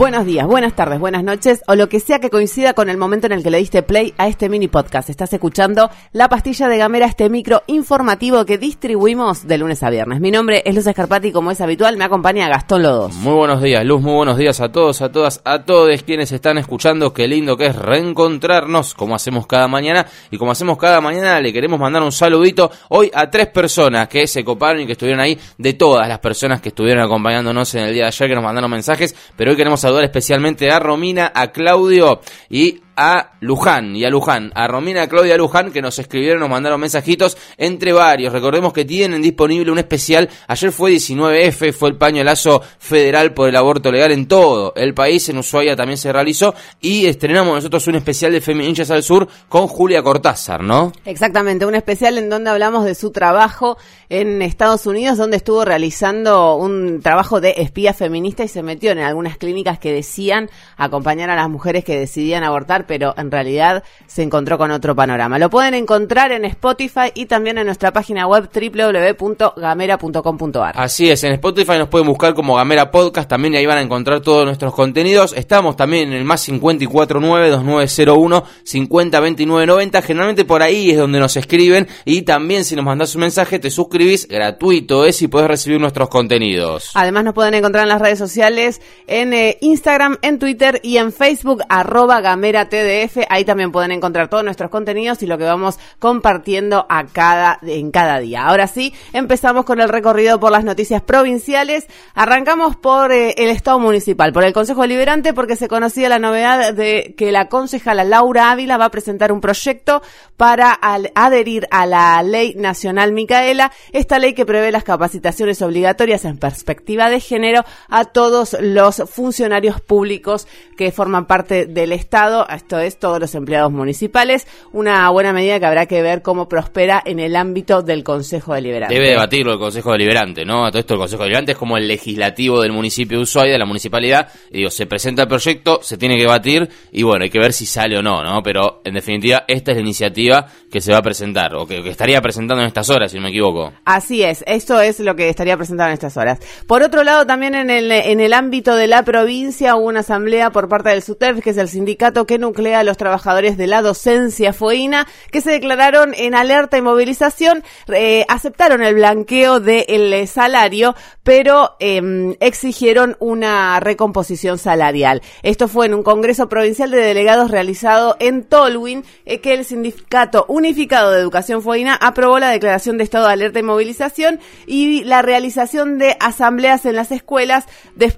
Buenos días, buenas tardes, buenas noches o lo que sea que coincida con el momento en el que le diste play a este mini podcast. Estás escuchando La Pastilla de Gamera, este micro informativo que distribuimos de lunes a viernes. Mi nombre es Luz Escarpati y como es habitual me acompaña Gastón Lodos. Muy buenos días, Luz, muy buenos días a todos, a todas, a todos quienes están escuchando. Qué lindo que es reencontrarnos como hacemos cada mañana y como hacemos cada mañana le queremos mandar un saludito hoy a tres personas que se coparon y que estuvieron ahí, de todas las personas que estuvieron acompañándonos en el día de ayer que nos mandaron mensajes, pero hoy queremos especialmente a Romina, a Claudio y a Luján y a Luján, a Romina, Claudia, Luján, que nos escribieron, nos mandaron mensajitos entre varios. Recordemos que tienen disponible un especial. Ayer fue 19F, fue el pañolazo federal por el aborto legal en todo el país. En Ushuaia también se realizó y estrenamos nosotros un especial de Feministas al Sur con Julia Cortázar, ¿no? Exactamente, un especial en donde hablamos de su trabajo en Estados Unidos, donde estuvo realizando un trabajo de espía feminista y se metió en algunas clínicas que decían acompañar a las mujeres que decidían abortar pero en realidad se encontró con otro panorama. Lo pueden encontrar en Spotify y también en nuestra página web www.gamera.com.ar. Así es, en Spotify nos pueden buscar como Gamera Podcast, también ahí van a encontrar todos nuestros contenidos. Estamos también en el más 549-2901-502990. Generalmente por ahí es donde nos escriben y también si nos mandas un mensaje te suscribís, gratuito es y puedes recibir nuestros contenidos. Además nos pueden encontrar en las redes sociales, en eh, Instagram, en Twitter y en Facebook, arroba Gamera ahí también pueden encontrar todos nuestros contenidos y lo que vamos compartiendo a cada, en cada día. Ahora sí, empezamos con el recorrido por las noticias provinciales. Arrancamos por eh, el Estado Municipal, por el Consejo Deliberante, porque se conocía la novedad de que la concejala Laura Ávila va a presentar un proyecto para adherir a la Ley Nacional Micaela, esta ley que prevé las capacitaciones obligatorias en perspectiva de género a todos los funcionarios públicos que forman parte del Estado, esto es todos los empleados municipales, una buena medida que habrá que ver cómo prospera en el ámbito del Consejo Deliberante. Debe debatirlo el Consejo Deliberante, ¿no? Todo esto el Consejo Deliberante es como el legislativo del municipio de Ushuaia, de la municipalidad, y digo, se presenta el proyecto, se tiene que debatir, y bueno, hay que ver si sale o no, ¿no? Pero en definitiva, esta es la iniciativa que se va a presentar, o que, que estaría presentando en estas horas, si no me equivoco. Así es, esto es lo que estaría presentando en estas horas. Por otro lado, también en el, en el ámbito de la provincia hubo una asamblea por parte del SUTEF, que es el sindicato que nuclea a los trabajadores de la docencia fueína que se declararon en alerta y movilización, eh, aceptaron el blanqueo del salario, pero em, exigieron una recomposición salarial. Esto fue en un Congreso Provincial de Delegados realizado en Tolwyn, eh, que el Sindicato Unificado de Educación Fueína aprobó la declaración de estado de alerta y movilización y la realización de asambleas en las escuelas,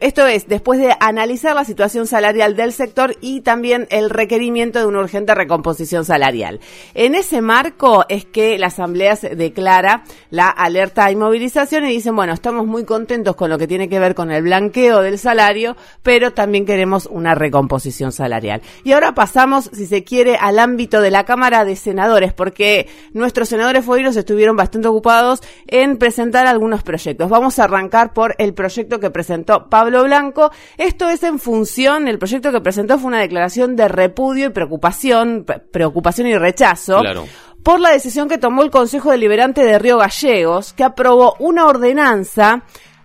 esto es, después de analizar la situación salarial del sector y también el requerimiento de una urgente recomposición salarial. En ese marco es que la Asamblea declara la alerta de inmovilización y dicen, bueno, estamos muy contentos con lo que tiene que ver con el blanqueo del salario, pero también queremos una recomposición salarial. Y ahora pasamos, si se quiere, al ámbito de la Cámara de Senadores, porque nuestros senadores fueros estuvieron bastante ocupados en presentar algunos proyectos. Vamos a arrancar por el proyecto que presentó Pablo Blanco. Esto es en función, el proyecto que presentó fue una declaración de repudio y preocupación, preocupación y rechazo. por la decisión que tomó el Consejo Deliberante de Río Gallegos, que aprobó una ordenanza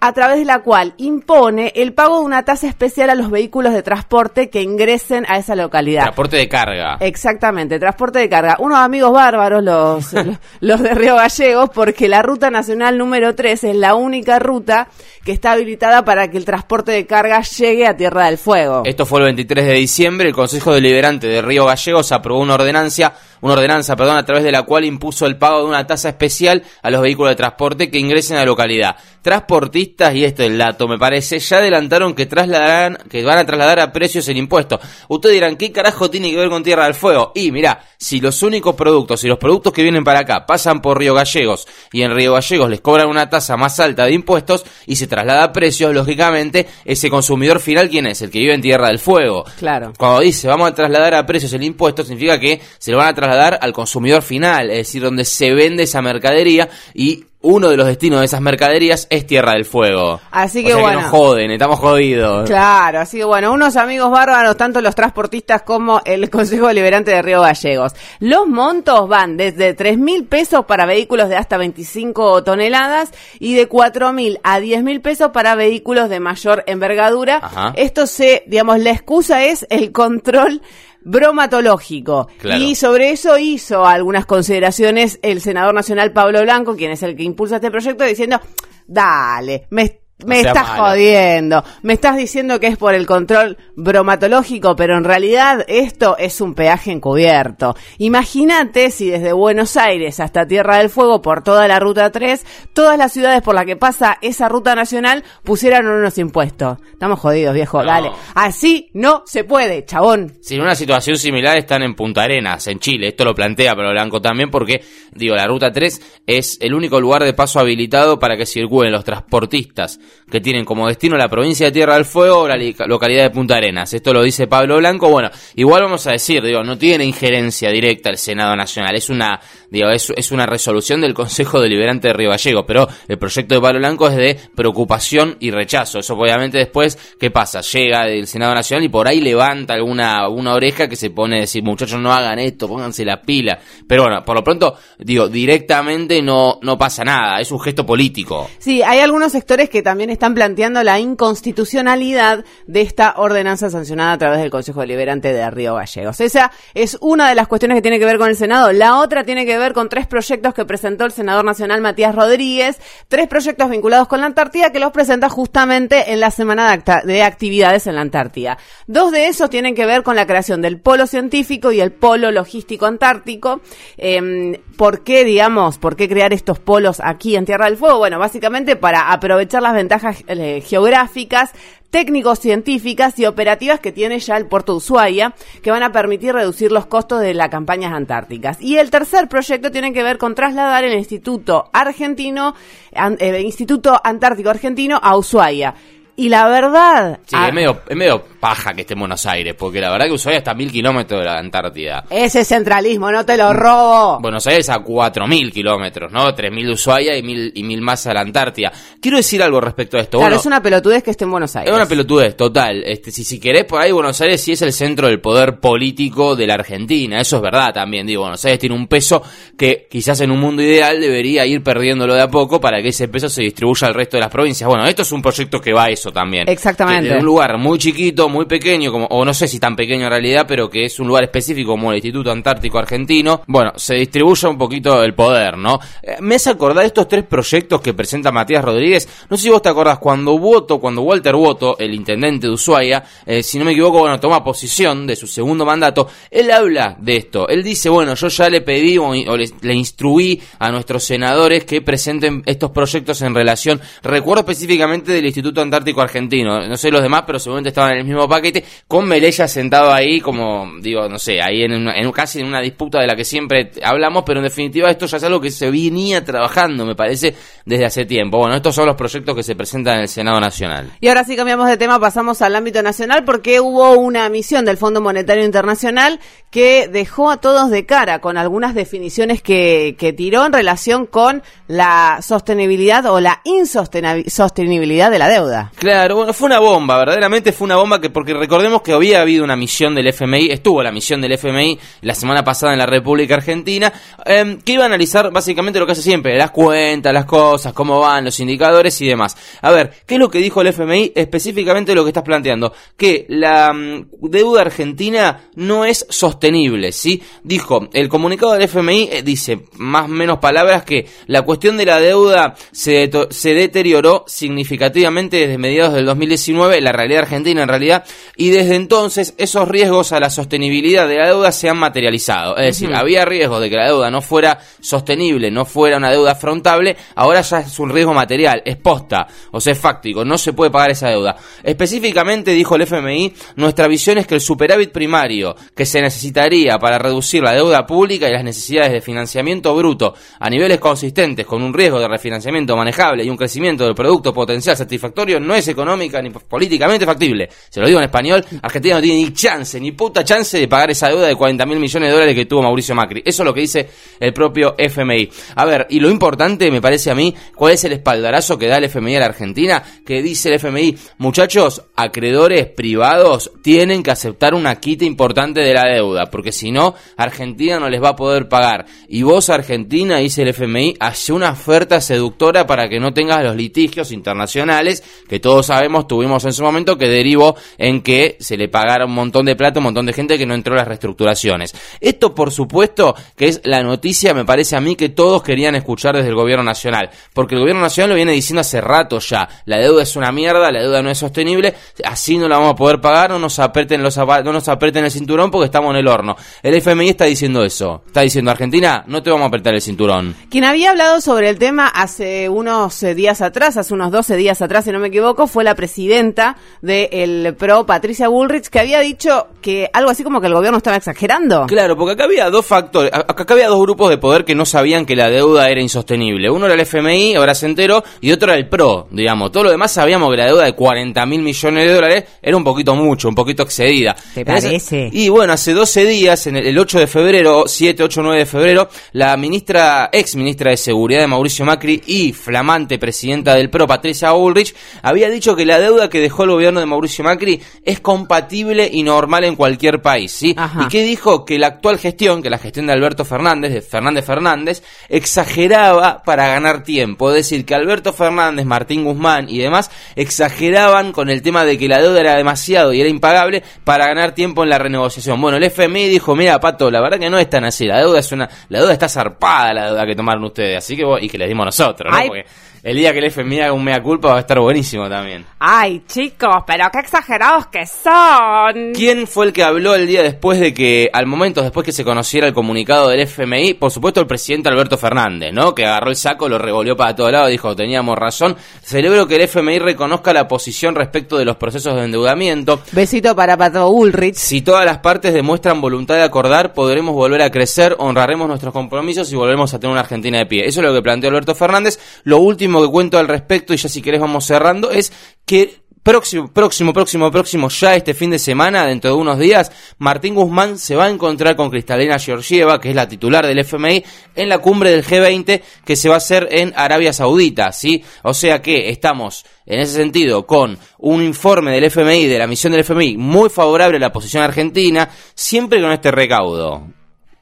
a través de la cual impone el pago de una tasa especial a los vehículos de transporte que ingresen a esa localidad. Transporte de carga. Exactamente, transporte de carga. Unos amigos bárbaros, los, los de Río Gallegos, porque la ruta nacional número 3 es la única ruta que está habilitada para que el transporte de carga llegue a Tierra del Fuego. Esto fue el 23 de diciembre, el Consejo Deliberante de Río Gallegos aprobó una ordenanza una ordenanza, perdón, a través de la cual impuso el pago de una tasa especial a los vehículos de transporte que ingresen a la localidad. Transportistas, y esto es el dato, me parece, ya adelantaron que trasladarán, que van a trasladar a precios el impuesto. Ustedes dirán, ¿qué carajo tiene que ver con Tierra del Fuego? Y mira, si los únicos productos, si los productos que vienen para acá pasan por Río Gallegos y en Río Gallegos les cobran una tasa más alta de impuestos y se traslada a precios, lógicamente, ese consumidor final, ¿quién es? El que vive en Tierra del Fuego. Claro. Cuando dice vamos a trasladar a precios el impuesto, significa que se lo van a trasladar al consumidor final, es decir, donde se vende esa mercadería y uno de los destinos de esas mercaderías es Tierra del Fuego. Así O que sea bueno. nos joden, estamos jodidos. Claro, así que bueno, unos amigos bárbaros, tanto los transportistas como el Consejo Liberante de Río Gallegos. Los montos van desde 3 mil pesos para vehículos de hasta 25 toneladas y de 4 mil a 10 mil pesos para vehículos de mayor envergadura. Ajá. Esto se, digamos, la excusa es el control bromatológico. Claro. Y sobre eso hizo algunas consideraciones el senador nacional Pablo Blanco, quien es el que impulsa este proyecto, diciendo, dale, me, me estás jodiendo, me estás diciendo que es por el control bromatológico, pero en realidad esto es un peaje encubierto. Imagínate si desde Buenos Aires hasta Tierra del Fuego, por toda la ruta 3, todas las ciudades por las que pasa esa ruta nacional pusieran unos impuestos. Estamos jodidos, viejo, No. dale. Así no se puede, chabón. Si en una situación similar están en Punta Arenas, en Chile. Esto lo plantea Pablo Blanco también porque, digo, la Ruta 3 es el único lugar de paso habilitado para que circulen los transportistas que tienen como destino la provincia de Tierra del Fuego o la li- localidad de Punta Arenas. Esto lo dice Pablo Blanco. Bueno, igual vamos a decir, digo, no tiene injerencia directa el Senado Nacional. Es una, digo, es, es una resolución del Consejo Deliberante de Río Gallego, pero el proyecto de Pablo Blanco es de preocupación y rechazo. Eso obviamente después, ¿qué pasa? Llega del Senado Nacional y por ahí levanta alguna una oreja que se pone a decir, muchachos, no hagan esto, pónganse la pila. Pero bueno, por lo pronto, digo, directamente no, no pasa nada, es un gesto político. Sí, hay algunos sectores que también están planteando la inconstitucionalidad de esta ordenanza sancionada a través del Consejo Deliberante de Río Gallegos. Esa es una de las cuestiones que tiene que ver con el Senado. La otra tiene que ver con tres proyectos que presentó el senador nacional Matías Rodríguez, tres proyectos vinculados con la Antártida que los presenta justamente en la semana de actividades en la Antártida. Dos de esos tienen que ver con la creación del polo científico y el polo logístico antártico. Em, ¿Por qué, digamos, por qué crear estos polos aquí en Tierra del Fuego? Bueno, básicamente para aprovechar las ventajas eh, geográficas, técnicos científicas y operativas que tiene ya el puerto de Ushuaia, que van a permitir reducir los costos de las campañas antárticas. Y el tercer proyecto tiene que ver con trasladar el Instituto Argentino, an- eh, Instituto Antártico Argentino a Ushuaia. Y la verdad, Sí, es, medio, es medio paja que esté en Buenos Aires, porque la verdad que Ushuaia está a mil kilómetros de la Antártida. ese centralismo, no te lo robo. Buenos Aires a 4.000 kilómetros, ¿no? 3.000 de Ushuaia y 1.000 y mil más a la Antártida. Quiero decir algo respecto a esto. claro, Bueno, es una pelotudez que esté en Buenos Aires. Es una pelotudez, total. Este, si, si querés, por ahí Buenos Aires sí es el centro del poder político de la Argentina. Eso es verdad también. Digo, Buenos Aires tiene un peso que quizás en un mundo ideal debería ir perdiéndolo de a poco para que ese peso se distribuya al resto de las provincias. Bueno, esto es un proyecto que va a eso también. Exactamente. Que un lugar muy chiquito, muy pequeño, como, o no sé si tan pequeño en realidad, pero que es un lugar específico como el Instituto Antártico Argentino, bueno, se distribuye un poquito el poder, ¿no? Eh, me hace acordar estos tres proyectos que presenta Matías Rodríguez. No sé si vos te acordás, cuando Woto, cuando Walter Woto, el intendente de Ushuaia, eh, si no me equivoco, bueno, toma posición de su segundo mandato, él habla de esto. Él dice, bueno, yo ya le pedí o, o le, le instruí a nuestros senadores que presenten estos proyectos en relación, recuerdo específicamente del Instituto Antártico Argentino, no sé los demás, pero seguramente estaban en el mismo paquete, con Melella sentado ahí como, digo, no sé, ahí en, una- en casi en una disputa de la que siempre hablamos, pero en definitiva esto ya es algo que se venía trabajando, me parece, desde hace tiempo. Bueno, estos son los proyectos que se presentan en el Senado Nacional. Y ahora sí cambiamos de tema, pasamos al ámbito nacional porque hubo una misión del Fondo Monetario Internacional que dejó a todos de cara con algunas definiciones que, que tiró en relación con la sostenibilidad o la insostenibilidad de la deuda. Claro, bueno, fue una bomba, verdaderamente fue una bomba que porque recordemos que había habido una misión del FMI, estuvo la misión del FMI la semana pasada en la República Argentina, eh, que iba a analizar básicamente lo que hace siempre, las cuentas, las cosas, cómo van, los indicadores y demás. A ver, ¿qué es lo que dijo el FMI? Específicamente lo que estás planteando, que la mm, deuda argentina no es sostenible, ¿sí? Dijo, el comunicado del FMI eh, dice, más o menos palabras, que la cuestión de la deuda se, se deterioró significativamente desde mediados del 2019, la realidad argentina en realidad, y desde entonces esos riesgos a la sostenibilidad de la deuda se han materializado. Es decir, había riesgo de que la deuda no fuera sostenible, no fuera una deuda afrontable, ahora ya es un riesgo material, es posta, o sea, es fáctico, no se puede pagar esa deuda. Específicamente, dijo el FMI, nuestra visión es que el superávit primario que se necesitaría para reducir la deuda pública y las necesidades de financiamiento bruto a niveles consistentes con un riesgo de refinanciamiento manejable y un crecimiento del producto potencial satisfactorio no es económica ni políticamente factible. Se lo digo en español, Argentina no tiene ni chance, ni puta chance de pagar esa deuda de 40 mil millones de dólares que tuvo Mauricio Macri. Eso es lo que dice el propio FMI. A ver, y lo importante me parece a mí, ¿cuál es el espaldarazo que da el FMI a la Argentina? Que dice el FMI, muchachos, acreedores privados tienen que aceptar una quita importante de la deuda, porque si no, Argentina no les va a poder pagar. Y vos, Argentina, dice el FMI, hace una oferta seductora para que no tengas los litigios internacionales que todos sabemos tuvimos en su momento que derivó en que se le pagara un montón de plata un montón de gente que no entró a las reestructuraciones. Esto, por supuesto, que es la noticia, me parece a mí, que todos querían escuchar desde el gobierno nacional, porque el gobierno nacional lo viene diciendo hace rato ya, la deuda es una mierda, la deuda no es sostenible, así no la vamos a poder pagar, no nos apreten los no nos apreten el cinturón porque estamos en el horno. El FMI está diciendo eso, está diciendo Argentina, no te vamos a apretar el cinturón. Quien había hablado sobre el tema hace unos eh, días atrás, hace unos 12 días atrás, si no me equivoco, fue la presidenta del PRO, Patricia Bullrich, que había dicho que algo así como que el gobierno estaba exagerando. Claro, porque acá había dos factores, acá había dos grupos de poder que no sabían que la deuda era insostenible. Uno era el FMI, ahora se enteró, y otro era el PRO, digamos. Todo lo demás sabíamos que la deuda de 40 mil millones de dólares era un poquito mucho, un poquito excedida. ¿Te parece? y bueno, hace 12 días, en el, 8 de febrero, 7, 8, 9 de febrero, la ministra, ex ministra de Seguridad de Mauricio Macri y flamante presidenta del PRO, Patricia Bullrich, había dicho que la deuda que dejó el gobierno de Mauricio Macri es compatible y normal en cualquier país, ¿sí? Y que dijo que la actual gestión, que la gestión de Alberto Fernández, de Fernández Fernández, exageraba para ganar tiempo, es decir, que Alberto Fernández, Martín Guzmán y demás exageraban con el tema de que la deuda era demasiado y era impagable para ganar tiempo en la renegociación. Bueno, el FMI dijo, mira, Pato, la verdad que no es tan así, la deuda es una, la deuda está zarpada, la deuda que tomaron ustedes, así que y que les dimos nosotros, ¿no? Porque el día que el FMI haga un mea culpa va a estar buenísimo también. Ay, chicos, pero qué exagerados que son. ¿Quién fue el que habló el día después de que, al momento después que se conociera el comunicado del FMI? Por supuesto el presidente Alberto Fernández, ¿no? Que agarró el saco, lo revolvió para todos lados, dijo, teníamos razón. Celebro que el FMI reconozca la posición respecto de los procesos de endeudamiento. Besito para Pato Ulrich. Si todas las partes demuestran voluntad de acordar, podremos volver a crecer, honraremos nuestros compromisos y volveremos a tener una Argentina de pie. Eso es lo que planteó Alberto Fernández. Lo último que cuento al respecto, y ya si querés vamos cerrando, es que próximo, próximo, próximo, próximo, ya este fin de semana, dentro de unos días, Martín Guzmán se va a encontrar con Cristalina Georgieva, que es la titular del FMI, en la cumbre del G20 que se va a hacer en Arabia Saudita, ¿sí? O sea que estamos, en ese sentido, con un informe del FMI, de la misión del FMI, muy favorable a la posición argentina, siempre con este recaudo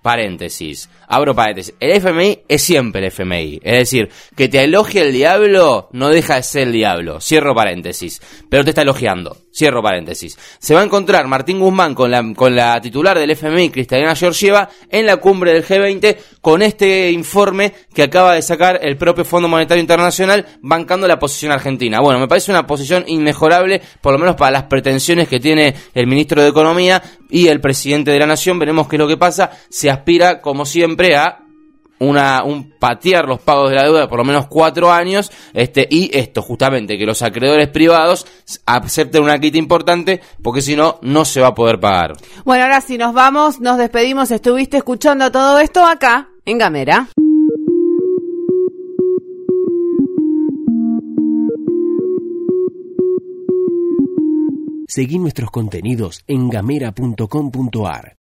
paréntesis, abro paréntesis, el FMI es siempre el FMI, es decir, que te elogie el diablo no deja de ser el diablo, cierro paréntesis, pero te está elogiando, cierro paréntesis. Se va a encontrar Martín Guzmán con la, con la titular del FMI, Cristalina Georgieva, en la cumbre del G20 con este informe que acaba de sacar el propio Fondo Monetario Internacional bancando la posición argentina. Bueno, me parece una posición inmejorable, por lo menos para las pretensiones que tiene el ministro de Economía y el presidente de la Nación, veremos qué es lo que pasa, se aspira, como siempre, a una, un patear los pagos de la deuda de por lo menos cuatro años, este, y esto, justamente, que los acreedores privados acepten una quita importante, porque si no, no se va a poder pagar. Bueno, ahora si nos vamos, nos despedimos, estuviste escuchando todo esto acá, en Gamera. Seguí nuestros contenidos en gamera.com.ar.